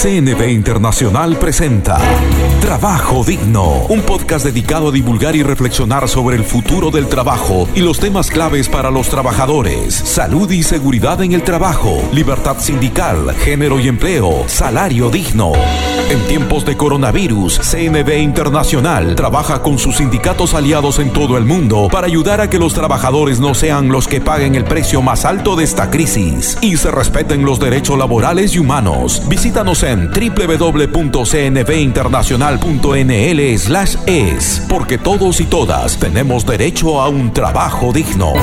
CNB Internacional presenta Trabajo Digno, un podcast dedicado a divulgar y reflexionar sobre el futuro del trabajo y los temas claves para los trabajadores, salud y seguridad en el trabajo, libertad sindical, género y empleo, salario digno. En tiempos de coronavirus, CNB Internacional trabaja con sus sindicatos aliados en todo el mundo para ayudar a que los trabajadores no sean los que paguen el precio más alto de esta crisis y se respeten los derechos laborales y humanos. Visítanos en www.cnbinternacional.nl/es, porque todos y todas tenemos derecho a un trabajo digno.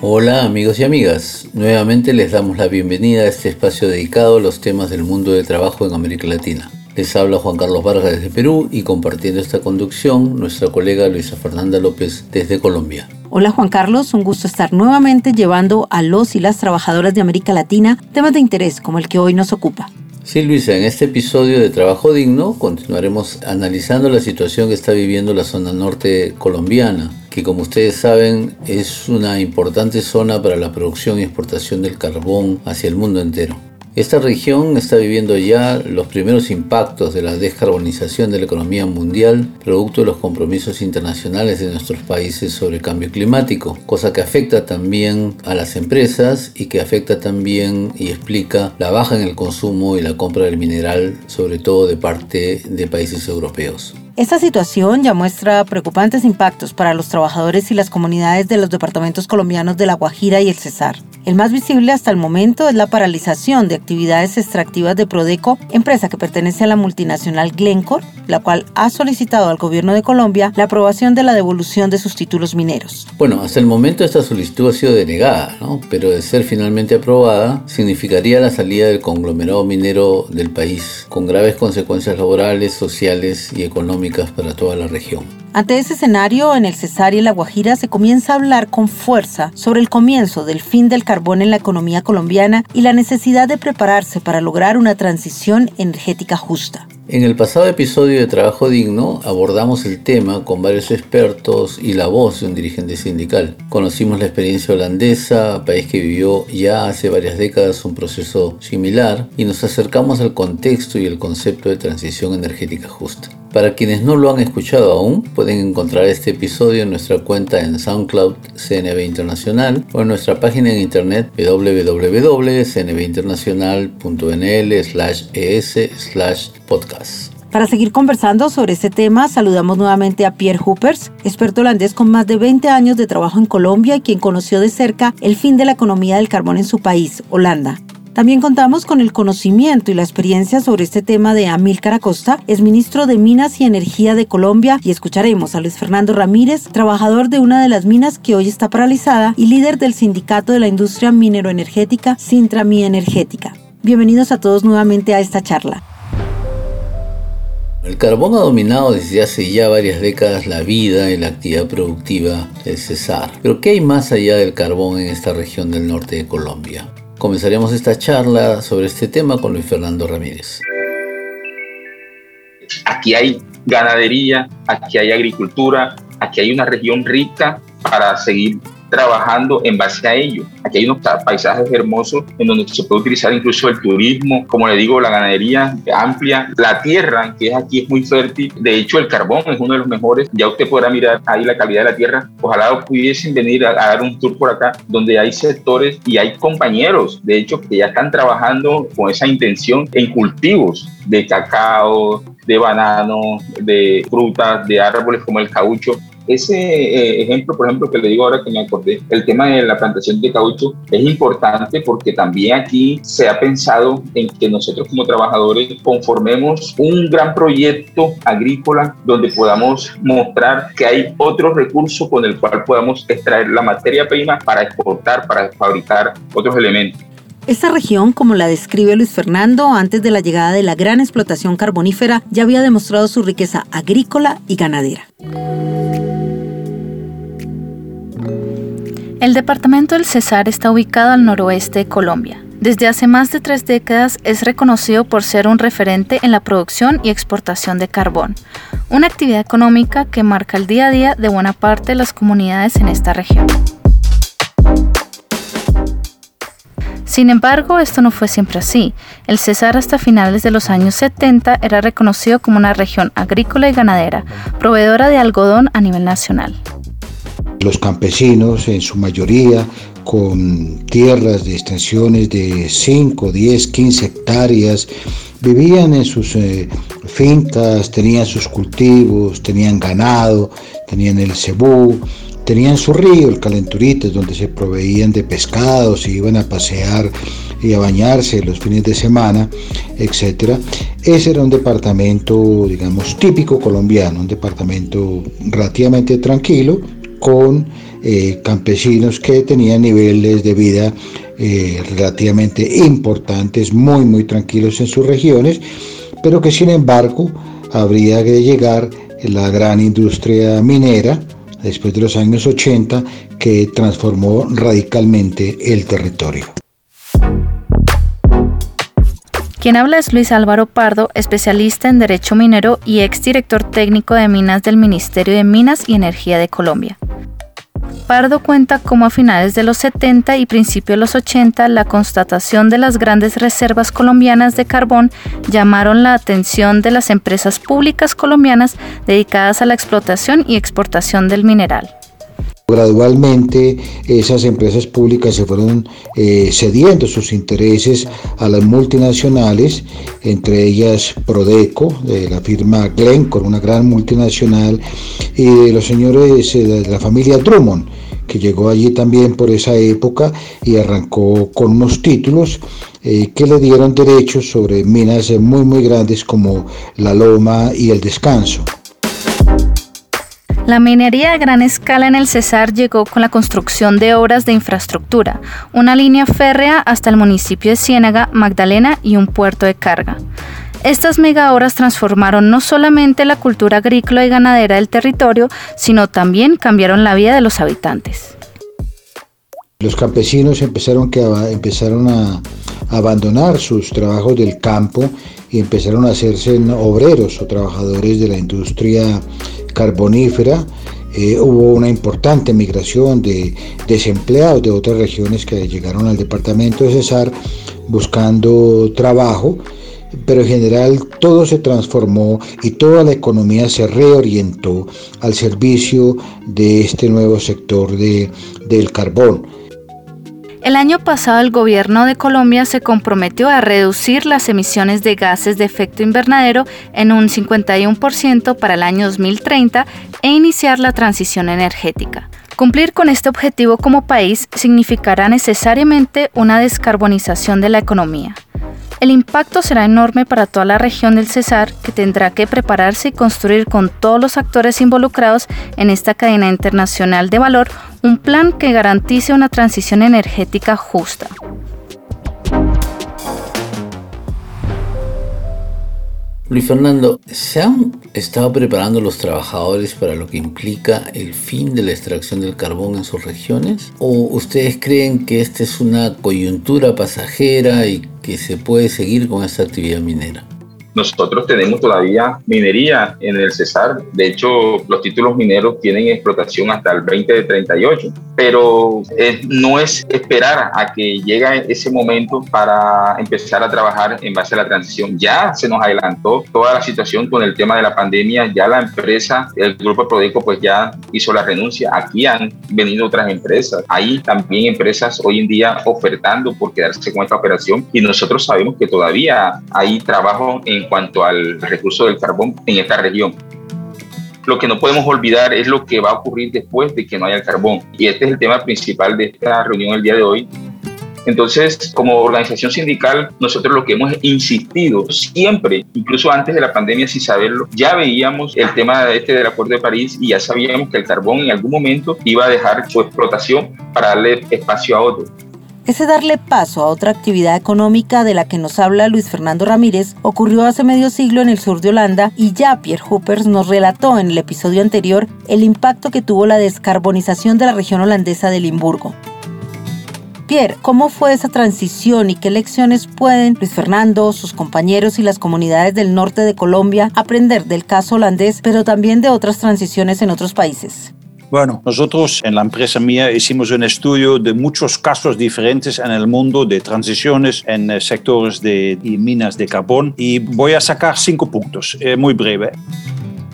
Hola amigos y amigas, nuevamente les damos la bienvenida a este espacio dedicado a los temas del mundo del trabajo en América Latina. Les habla Juan Carlos Vargas desde Perú y compartiendo esta conducción nuestra colega Luisa Fernanda López desde Colombia. Hola Juan Carlos, un gusto estar nuevamente llevando a los y las trabajadoras de América Latina temas de interés como el que hoy nos ocupa. Sí, Luisa, en este episodio de Trabajo Digno continuaremos analizando la situación que está viviendo la zona norte colombiana, que como ustedes saben es una importante zona para la producción y exportación del carbón hacia el mundo entero. Esta región está viviendo ya los primeros impactos de la descarbonización de la economía mundial, producto de los compromisos internacionales de nuestros países sobre cambio climático, cosa que afecta también a las empresas y que afecta también y explica la baja en el consumo y la compra del mineral, sobre todo de parte de países europeos. Esta situación ya muestra preocupantes impactos para los trabajadores y las comunidades de los departamentos colombianos de La Guajira y el Cesar. El más visible hasta el momento es la paralización de actividades extractivas de Prodeco, empresa que pertenece a la multinacional Glencore, la cual ha solicitado al gobierno de Colombia la aprobación de la devolución de sus títulos mineros. Bueno, hasta el momento esta solicitud ha sido denegada, ¿no? pero de ser finalmente aprobada significaría la salida del conglomerado minero del país, con graves consecuencias laborales, sociales y económicas para toda la región. Ante ese escenario, en el Cesar y La Guajira se comienza a hablar con fuerza sobre el comienzo del fin del carbón en la economía colombiana y la necesidad de prepararse para lograr una transición energética justa. En el pasado episodio de Trabajo Digno abordamos el tema con varios expertos y la voz de un dirigente sindical. Conocimos la experiencia holandesa, país que vivió ya hace varias décadas un proceso similar, y nos acercamos al contexto y el concepto de transición energética justa. Para quienes no lo han escuchado aún, pueden encontrar este episodio en nuestra cuenta en SoundCloud CNB Internacional o en nuestra página en internet www.cnbinternacional.nl/es podcast. Para seguir conversando sobre este tema, saludamos nuevamente a Pierre Hoopers, experto holandés con más de 20 años de trabajo en Colombia y quien conoció de cerca el fin de la economía del carbón en su país, Holanda. También contamos con el conocimiento y la experiencia sobre este tema de Amílcar Acosta, es ministro de Minas y Energía de Colombia, y escucharemos a Luis Fernando Ramírez, trabajador de una de las minas que hoy está paralizada y líder del Sindicato de la Industria Minero-Energética, Sintra Mi Energética. Bienvenidos a todos nuevamente a esta charla. El carbón ha dominado desde hace ya varias décadas la vida y la actividad productiva del Cesar. Pero ¿qué hay más allá del carbón en esta región del norte de Colombia? Comenzaremos esta charla sobre este tema con Luis Fernando Ramírez. Aquí hay ganadería, aquí hay agricultura, aquí hay una región rica para seguir trabajando en base a ello. Aquí hay unos paisajes hermosos en donde se puede utilizar incluso el turismo, como le digo, la ganadería amplia, la tierra, que es aquí es muy fértil. De hecho, el carbón es uno de los mejores. Ya usted podrá mirar ahí la calidad de la tierra. Ojalá pudiesen venir a, a dar un tour por acá, donde hay sectores y hay compañeros, de hecho, que ya están trabajando con esa intención en cultivos de cacao, de banano, de frutas, de árboles como el caucho, ese eh, ejemplo, por ejemplo, que le digo ahora que me acordé, el tema de la plantación de caucho es importante porque también aquí se ha pensado en que nosotros como trabajadores conformemos un gran proyecto agrícola donde podamos mostrar que hay otro recurso con el cual podamos extraer la materia prima para exportar, para fabricar otros elementos. Esta región, como la describe Luis Fernando, antes de la llegada de la gran explotación carbonífera, ya había demostrado su riqueza agrícola y ganadera. El departamento del Cesar está ubicado al noroeste de Colombia. Desde hace más de tres décadas es reconocido por ser un referente en la producción y exportación de carbón, una actividad económica que marca el día a día de buena parte de las comunidades en esta región. Sin embargo, esto no fue siempre así. El Cesar hasta finales de los años 70 era reconocido como una región agrícola y ganadera, proveedora de algodón a nivel nacional. Los campesinos, en su mayoría, con tierras de extensiones de 5, 10, 15 hectáreas, vivían en sus eh, fincas, tenían sus cultivos, tenían ganado, tenían el cebú, tenían su río, el Calenturites, donde se proveían de pescados y iban a pasear y a bañarse los fines de semana, etc. Ese era un departamento, digamos, típico colombiano, un departamento relativamente tranquilo, con eh, campesinos que tenían niveles de vida eh, relativamente importantes, muy, muy tranquilos en sus regiones, pero que sin embargo habría que llegar la gran industria minera, después de los años 80 que transformó radicalmente el territorio. Quien habla es Luis Álvaro Pardo, especialista en Derecho Minero y exdirector técnico de Minas del Ministerio de Minas y Energía de Colombia. Pardo cuenta cómo a finales de los 70 y principios de los 80 la constatación de las grandes reservas colombianas de carbón llamaron la atención de las empresas públicas colombianas dedicadas a la explotación y exportación del mineral. Gradualmente esas empresas públicas se fueron eh, cediendo sus intereses a las multinacionales, entre ellas Prodeco, de la firma Glencore, una gran multinacional, y los señores eh, de la familia Drummond, que llegó allí también por esa época y arrancó con unos títulos eh, que le dieron derechos sobre minas muy muy grandes como la Loma y el Descanso. La minería de gran escala en el Cesar llegó con la construcción de obras de infraestructura, una línea férrea hasta el municipio de Ciénaga, Magdalena y un puerto de carga. Estas mega obras transformaron no solamente la cultura agrícola y ganadera del territorio, sino también cambiaron la vida de los habitantes. Los campesinos empezaron, a, empezaron a abandonar sus trabajos del campo y empezaron a hacerse obreros o trabajadores de la industria carbonífera. Eh, hubo una importante migración de desempleados de otras regiones que llegaron al departamento de Cesar buscando trabajo pero en general todo se transformó y toda la economía se reorientó al servicio de este nuevo sector de, del carbón. El año pasado el gobierno de Colombia se comprometió a reducir las emisiones de gases de efecto invernadero en un 51% para el año 2030 e iniciar la transición energética. Cumplir con este objetivo como país significará necesariamente una descarbonización de la economía. El impacto será enorme para toda la región del Cesar, que tendrá que prepararse y construir con todos los actores involucrados en esta cadena internacional de valor un plan que garantice una transición energética justa. Luis Fernando, ¿se han estado preparando los trabajadores para lo que implica el fin de la extracción del carbón en sus regiones? ¿O ustedes creen que esta es una coyuntura pasajera y que se puede seguir con esta actividad minera? Nosotros tenemos todavía minería en el Cesar. De hecho, los títulos mineros tienen explotación hasta el 2038. Pero no es esperar a que llegue ese momento para empezar a trabajar en base a la transición. Ya se nos adelantó toda la situación con el tema de la pandemia. Ya la empresa, el grupo Prodeco, pues ya hizo la renuncia. Aquí han venido otras empresas. Hay también empresas hoy en día ofertando por quedarse con esta operación. Y nosotros sabemos que todavía hay trabajo en cuanto al recurso del carbón en esta región. Lo que no podemos olvidar es lo que va a ocurrir después de que no haya carbón. Y este es el tema principal de esta reunión el día de hoy. Entonces, como organización sindical, nosotros lo que hemos insistido siempre, incluso antes de la pandemia, sin saberlo, ya veíamos el tema este del Acuerdo de París y ya sabíamos que el carbón en algún momento iba a dejar su explotación para darle espacio a otro. Ese darle paso a otra actividad económica de la que nos habla Luis Fernando Ramírez ocurrió hace medio siglo en el sur de Holanda y ya Pierre Hoopers nos relató en el episodio anterior el impacto que tuvo la descarbonización de la región holandesa de Limburgo. Pierre, ¿cómo fue esa transición y qué lecciones pueden Luis Fernando, sus compañeros y las comunidades del norte de Colombia aprender del caso holandés, pero también de otras transiciones en otros países? Bueno, nosotros en la empresa mía hicimos un estudio de muchos casos diferentes en el mundo de transiciones en eh, sectores de y minas de carbón y voy a sacar cinco puntos, eh, muy breve.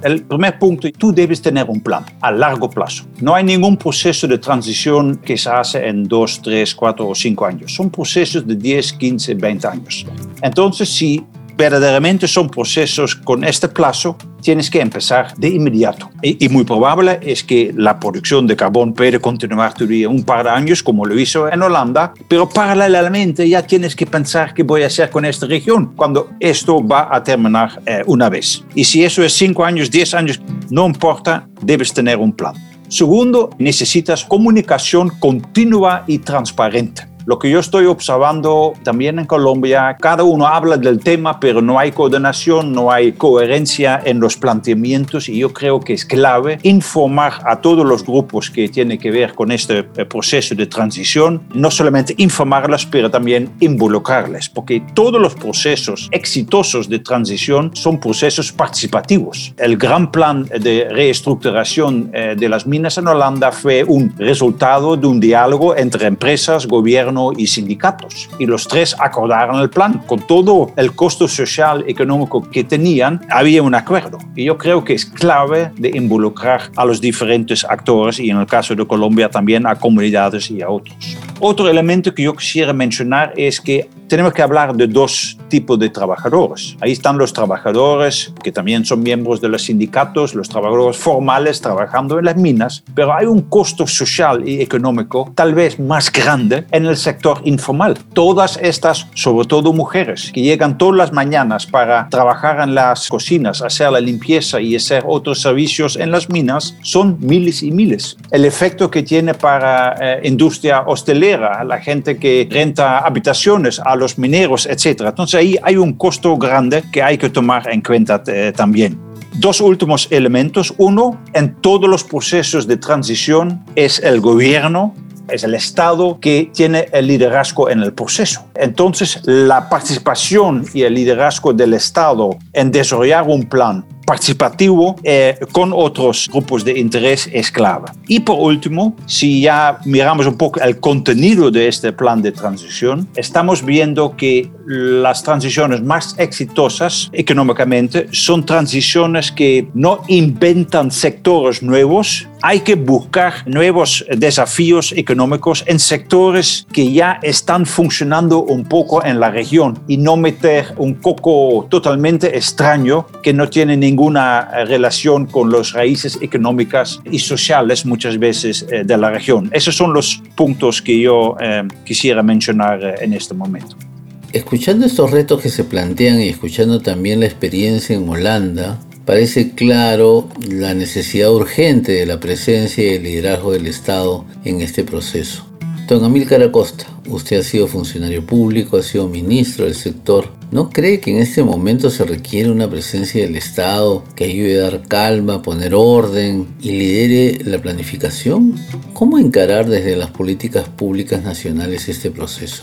El primer punto, tú debes tener un plan a largo plazo. No hay ningún proceso de transición que se hace en dos, tres, cuatro o cinco años. Son procesos de 10, 15, 20 años. Entonces, si verdaderamente son procesos con este plazo, tienes que empezar de inmediato. Y, muy probable es que la producción de carbón puede continuar todavía un par de años, como lo hizo en Holanda, pero paralelamente ya tienes que pensar qué voy a hacer con esta región cuando esto va a terminar eh, una vez. Y si eso es cinco años, diez años, no importa, debes tener un plan. Segundo, necesitas comunicación continua y transparente. Lo que yo estoy observando también en Colombia, cada uno habla del tema, pero no hay coordinación, no hay coherencia en los planteamientos y yo creo que es clave informar a todos los grupos que tienen que ver con este eh, proceso de transición, no solamente informarlas, pero también involucrarles, porque todos los procesos exitosos de transición son procesos participativos. El gran plan de reestructuración eh, de las minas en Holanda fue un resultado de un diálogo entre empresas, gobiernos, y sindicatos. Y los tres acordaron el plan. Con todo el costo social económico que tenían, había un acuerdo. Y yo creo que es clave de involucrar a los diferentes actores y en el caso de Colombia también a comunidades y a otros. Otro elemento que yo quisiera mencionar es que tenemos que hablar de dos tipos de trabajadores. Ahí están los trabajadores que también son miembros de los sindicatos, los trabajadores formales trabajando en las minas, pero hay un costo social y económico tal vez más grande en el sector informal. Todas estas, sobre todo mujeres, que llegan todas las mañanas para trabajar en las cocinas, hacer la limpieza y hacer otros servicios en las minas, son miles y miles. El efecto que tiene para eh, industria hostelera, la gente que renta habitaciones a los mineros, etc. Entonces ahí hay un costo grande que hay que tomar en cuenta eh, también. Dos últimos elementos. Uno, en todos los procesos de transición es el gobierno es el Estado que tiene el liderazgo en el proceso. Entonces, la participación y el liderazgo del Estado en desarrollar un plan participativo eh, con otros grupos de interés es clave. Y por último, si ya miramos un poco el contenido de este plan de transición, estamos viendo que las transiciones más exitosas económicamente son transiciones que no inventan sectores nuevos, hay que buscar nuevos desafíos económicos en sectores que ya están funcionando un poco en la región y no meter un coco totalmente extraño que no tiene ninguna relación con las raíces económicas y sociales muchas veces eh, de la región. Esos son los puntos que yo eh, quisiera mencionar eh, en este momento. Escuchando estos retos que se plantean y escuchando también la experiencia en Holanda, parece claro la necesidad urgente de la presencia y el liderazgo del Estado en este proceso. Don Amílcar Acosta, usted ha sido funcionario público, ha sido ministro del sector. ¿No cree que en este momento se requiere una presencia del Estado que ayude a dar calma, poner orden y lidere la planificación? ¿Cómo encarar desde las políticas públicas nacionales este proceso?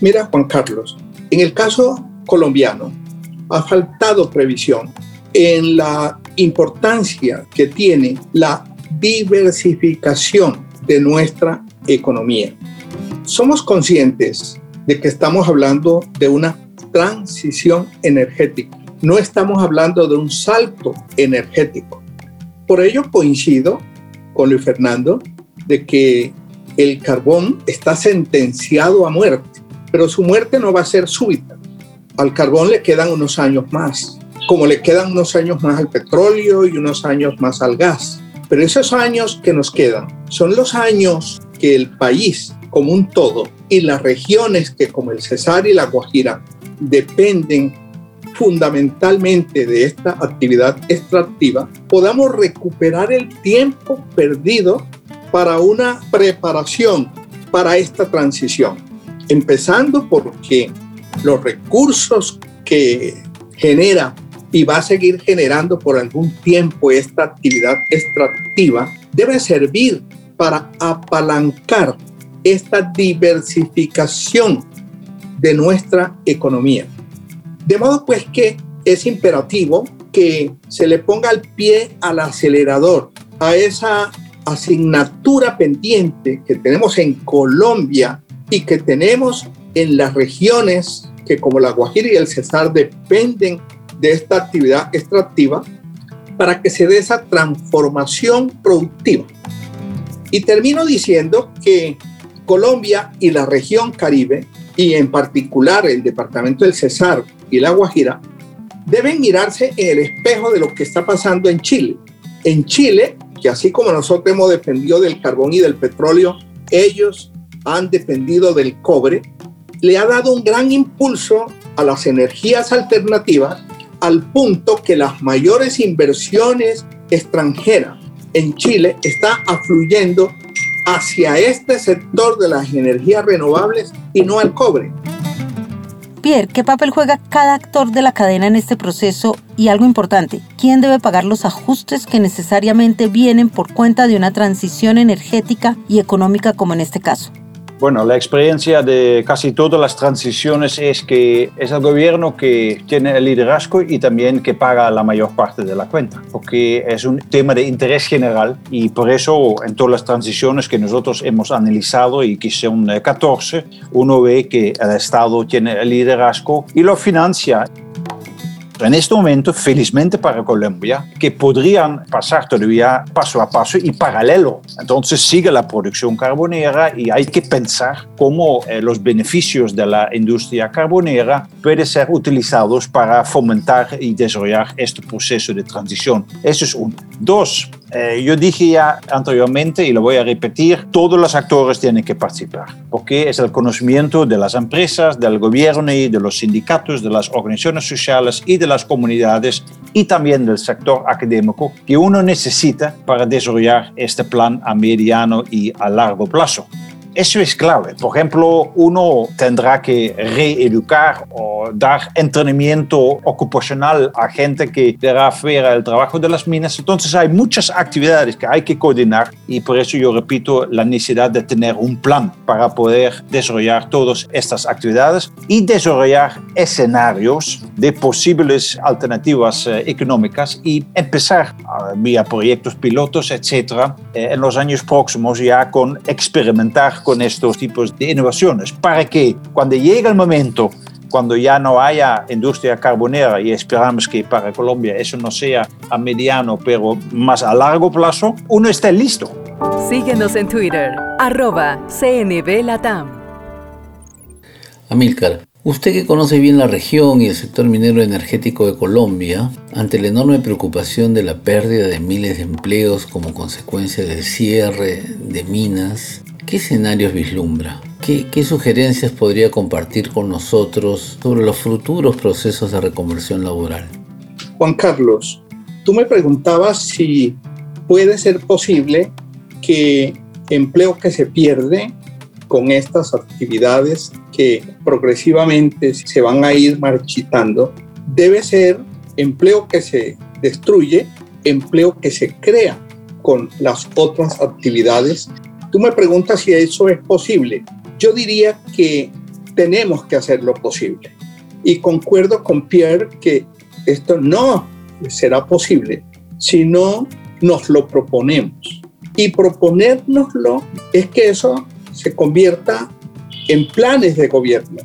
Mira, Juan Carlos, en el caso colombiano ha faltado previsión en la importancia que tiene la diversificación de nuestra economía. Somos conscientes de que estamos hablando de una transición energética, no estamos hablando de un salto energético. Por ello coincido con Luis Fernando de que el carbón está sentenciado a muerte, pero su muerte no va a ser súbita. Al carbón le quedan unos años más como le quedan unos años más al petróleo y unos años más al gas. Pero esos años que nos quedan son los años que el país como un todo y las regiones que como el Cesar y la Guajira dependen fundamentalmente de esta actividad extractiva, podamos recuperar el tiempo perdido para una preparación para esta transición. Empezando porque los recursos que genera y va a seguir generando por algún tiempo esta actividad extractiva, debe servir para apalancar esta diversificación de nuestra economía. De modo pues que es imperativo que se le ponga el pie al acelerador a esa asignatura pendiente que tenemos en Colombia y que tenemos en las regiones que como la Guajira y el Cesar dependen de esta actividad extractiva para que se dé esa transformación productiva. Y termino diciendo que Colombia y la región Caribe, y en particular el departamento del Cesar y la Guajira, deben mirarse en el espejo de lo que está pasando en Chile. En Chile, que así como nosotros hemos dependido del carbón y del petróleo, ellos han dependido del cobre, le ha dado un gran impulso a las energías alternativas al punto que las mayores inversiones extranjeras en Chile están afluyendo hacia este sector de las energías renovables y no al cobre. Pierre, ¿qué papel juega cada actor de la cadena en este proceso? Y algo importante, ¿quién debe pagar los ajustes que necesariamente vienen por cuenta de una transición energética y económica como en este caso? Bueno, la experiencia de casi todas las transiciones es que es el gobierno que tiene el liderazgo y también que paga la mayor parte de la cuenta, porque es un tema de interés general y por eso en todas las transiciones que nosotros hemos analizado y que son 14, uno ve que el Estado tiene el liderazgo y lo financia en este momento, felizmente para Colombia, que podrían pasar todavía paso a paso y paralelo. Entonces sigue la producción carbonera y hay que pensar cómo eh, los beneficios de la industria carbonera pueden ser utilizados para fomentar y desarrollar este proceso de transición. Eso es uno. Dos, eh, yo dije ya anteriormente y lo voy a repetir, todos los actores tienen que participar, porque es el conocimiento de las empresas, del gobierno y de los sindicatos, de las organizaciones sociales y de las comunidades y también del sector académico que uno necesita para desarrollar este plan a mediano y a largo plazo. Eso es clave. Por ejemplo, uno tendrá que reeducar o dar entrenamiento ocupacional a gente que dará fuera el trabajo de las minas. Entonces hay muchas actividades que hay que coordinar y por eso yo repito la necesidad de tener un plan para poder desarrollar todas estas actividades y desarrollar escenarios de posibles alternativas eh, económicas y empezar uh, vía proyectos pilotos, etcétera, eh, en los años próximos ya con experimentar con estos tipos de innovaciones para que cuando llegue el momento cuando ya no haya industria carbonera y esperamos que para Colombia eso no sea a mediano, pero más a largo plazo, uno esté listo. Síguenos en Twitter, arroba CNB Latam. Amílcar, usted que conoce bien la región y el sector minero energético de Colombia, ante la enorme preocupación de la pérdida de miles de empleos como consecuencia del cierre de minas, ¿Qué escenarios vislumbra? ¿Qué, sugerencias podría compartir con nosotros sobre los futuros procesos de reconversión laboral? Juan Carlos, tú me preguntabas si puede ser posible que empleo que se pierde con estas actividades que progresivamente se van a ir marchitando, debe ser empleo que se destruye, empleo que se crea con las otras actividades Tú me preguntas si eso es posible. Yo diría que tenemos que hacerlo posible. Y concuerdo con Pierre que esto no será posible si no nos lo proponemos. Y proponérnoslo es que eso se convierta en planes de gobierno.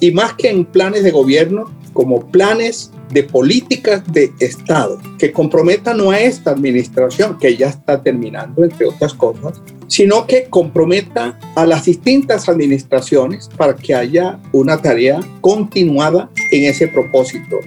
Y más que en planes de gobierno, como planes de políticas de Estado que comprometan no a esta administración, que ya está terminando, entre otras cosas, sino que comprometa a las distintas administraciones para que haya una tarea continuada en ese propósito.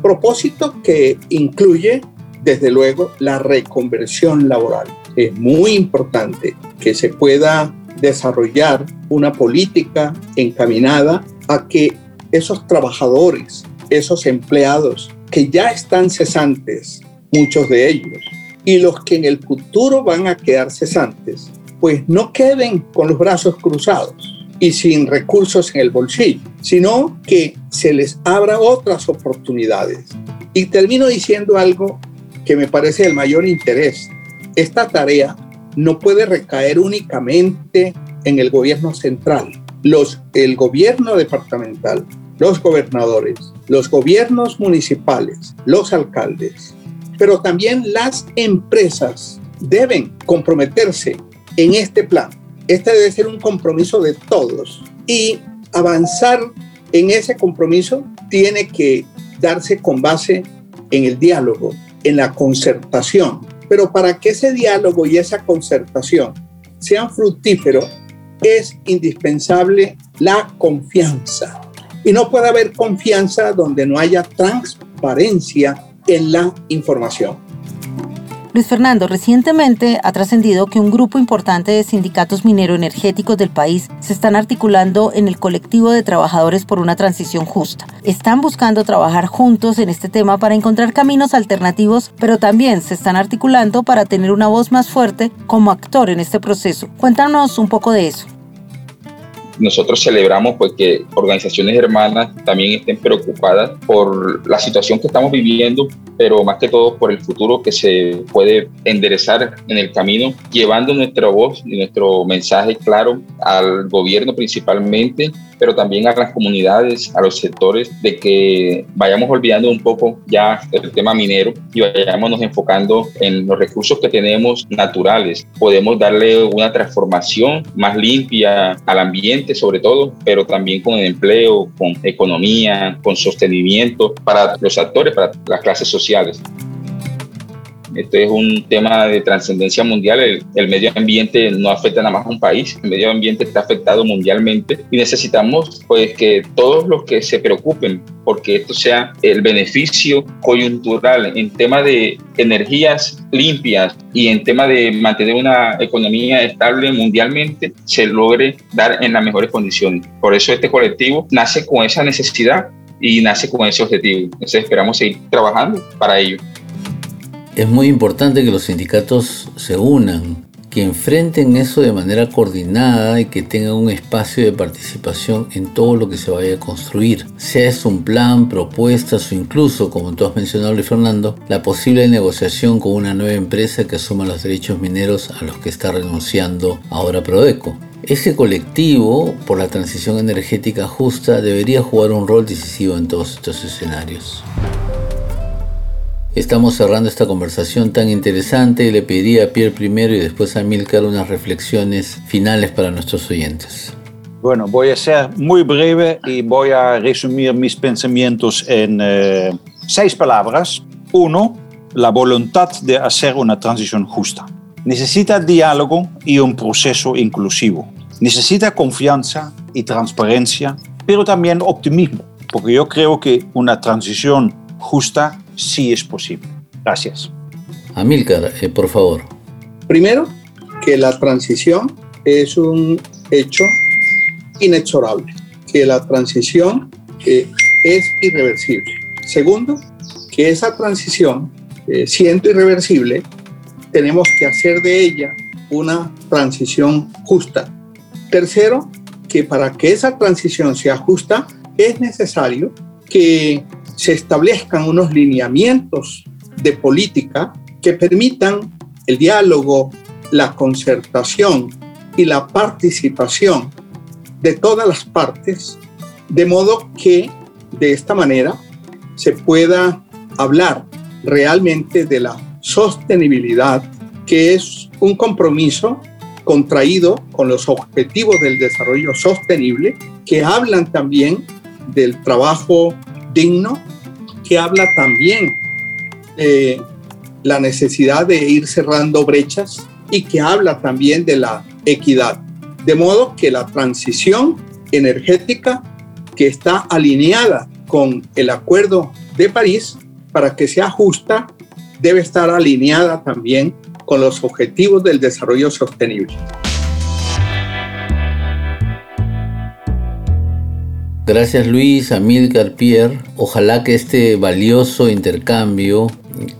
Propósito que incluye, desde luego, la reconversión laboral. Es muy importante que se pueda desarrollar una política encaminada a que esos trabajadores, esos empleados que ya están cesantes, muchos de ellos, y los que en el futuro van a quedar cesantes, pues no queden con los brazos cruzados y sin recursos en el bolsillo, sino que se les abra otras oportunidades. Y termino diciendo algo que me parece el mayor interés. Esta tarea no puede recaer únicamente en el gobierno central. Los, el gobierno departamental, los gobernadores, los gobiernos municipales, los alcaldes, pero también las empresas deben comprometerse en este plan. Este debe ser un compromiso de todos y avanzar en ese compromiso tiene que darse con base en el diálogo, en la concertación. Pero para que ese diálogo y esa concertación sean fructíferos, es indispensable la confianza. Y no puede haber confianza donde no haya transparencia en la información. Luis Fernando, recientemente ha trascendido que un grupo importante de sindicatos minero-energéticos del país se están articulando en el colectivo de trabajadores por una transición justa. Están buscando trabajar juntos en este tema para encontrar caminos alternativos, pero también se están articulando para tener una voz más fuerte como actor en este proceso. Cuéntanos un poco de eso nosotros celebramos pues que organizaciones hermanas también estén preocupadas por la situación que estamos viviendo, pero más que todo por el futuro que se puede enderezar en el camino, llevando nuestra voz y nuestro mensaje claro al gobierno principalmente pero también a las comunidades, a los sectores, de que vayamos olvidando un poco ya el tema minero y vayamos enfocando en los recursos que tenemos naturales. Podemos darle una transformación más limpia al ambiente sobre todo, pero también con el empleo, con economía, con sostenimiento para los actores, para las clases sociales. Esto es un tema de trascendencia mundial. El, medio ambiente no afecta nada más a un país, el medio ambiente está afectado mundialmente y necesitamos pues que todos los que se preocupen porque esto sea el beneficio coyuntural en tema de energías limpias y en tema de mantener una economía estable mundialmente se logre dar en las mejores condiciones. Por eso este colectivo nace con esa necesidad y nace con ese objetivo. Entonces esperamos seguir trabajando para ello es muy importante que los sindicatos se unan, que enfrenten eso de manera coordinada y que tengan un espacio de participación en todo lo que se vaya a construir. Sea es un plan, propuestas o incluso, como tú has mencionado Luis Fernando, la posible negociación con una nueva empresa que asuma los derechos mineros a los que está renunciando ahora Prodeco. Ese colectivo por la transición energética justa debería jugar un rol decisivo en todos estos escenarios. Estamos cerrando esta conversación tan interesante y le pediría a Pierre primero y después a Milcar unas reflexiones finales para nuestros oyentes. Bueno, voy a ser muy breve y voy a resumir mis pensamientos en eh, seis palabras. Uno, la voluntad de hacer una transición justa. Necesita diálogo y un proceso inclusivo. Necesita confianza y transparencia, pero también optimismo, porque yo creo que una transición justa sí es posible. Gracias. Amílcar, eh, por favor. Primero, que la transición es un hecho inexorable, que la transición eh, es irreversible. Segundo, que esa transición, eh, siendo irreversible, tenemos que hacer de ella una transición justa. Tercero, que para que esa transición sea justa es necesario que se establezcan unos lineamientos de política que permitan el diálogo, la concertación y la participación de todas las partes, de modo que de esta manera se pueda hablar realmente de la sostenibilidad, que es un compromiso contraído con los objetivos del desarrollo sostenible, que hablan también del trabajo digno que habla también de la necesidad de ir cerrando brechas y que habla también de la equidad. De modo que la transición energética que está alineada con el Acuerdo de París, para que sea justa, debe estar alineada también con los objetivos del desarrollo sostenible. Gracias Luis, Amilcar, Pierre. Ojalá que este valioso intercambio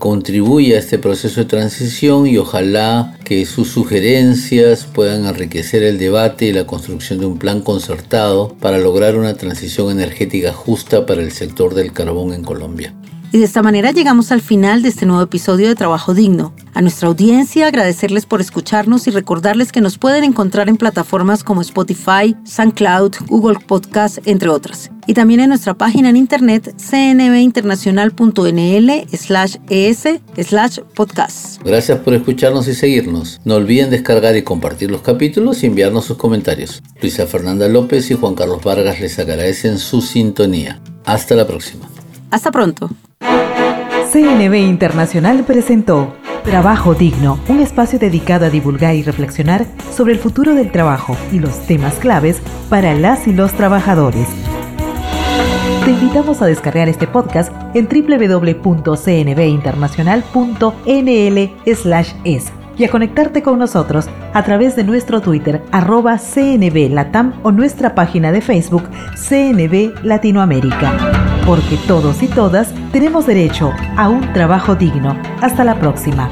contribuya a este proceso de transición y ojalá que sus sugerencias puedan enriquecer el debate y la construcción de un plan concertado para lograr una transición energética justa para el sector del carbón en Colombia. Y de esta manera llegamos al final de este nuevo episodio de Trabajo Digno. A nuestra audiencia agradecerles por escucharnos y recordarles que nos pueden encontrar en plataformas como Spotify, SoundCloud, Google Podcast, entre otras. Y también en nuestra página en internet cnbinternacional.nl slash es slash podcast. Gracias por escucharnos y seguirnos. No olviden descargar y compartir los capítulos y enviarnos sus comentarios. Luisa Fernanda López y Juan Carlos Vargas les agradecen su sintonía. Hasta la próxima. Hasta pronto. CNB Internacional presentó Trabajo Digno, un espacio dedicado a divulgar y reflexionar sobre el futuro del trabajo y los temas claves para las y los trabajadores. Te invitamos a descargar este podcast en www.cnbinternacional.nl/es y a conectarte con nosotros a través de nuestro Twitter arroba CNB Latam o nuestra página de Facebook CNB Latinoamérica. Porque todos y todas tenemos derecho a un trabajo digno. Hasta la próxima.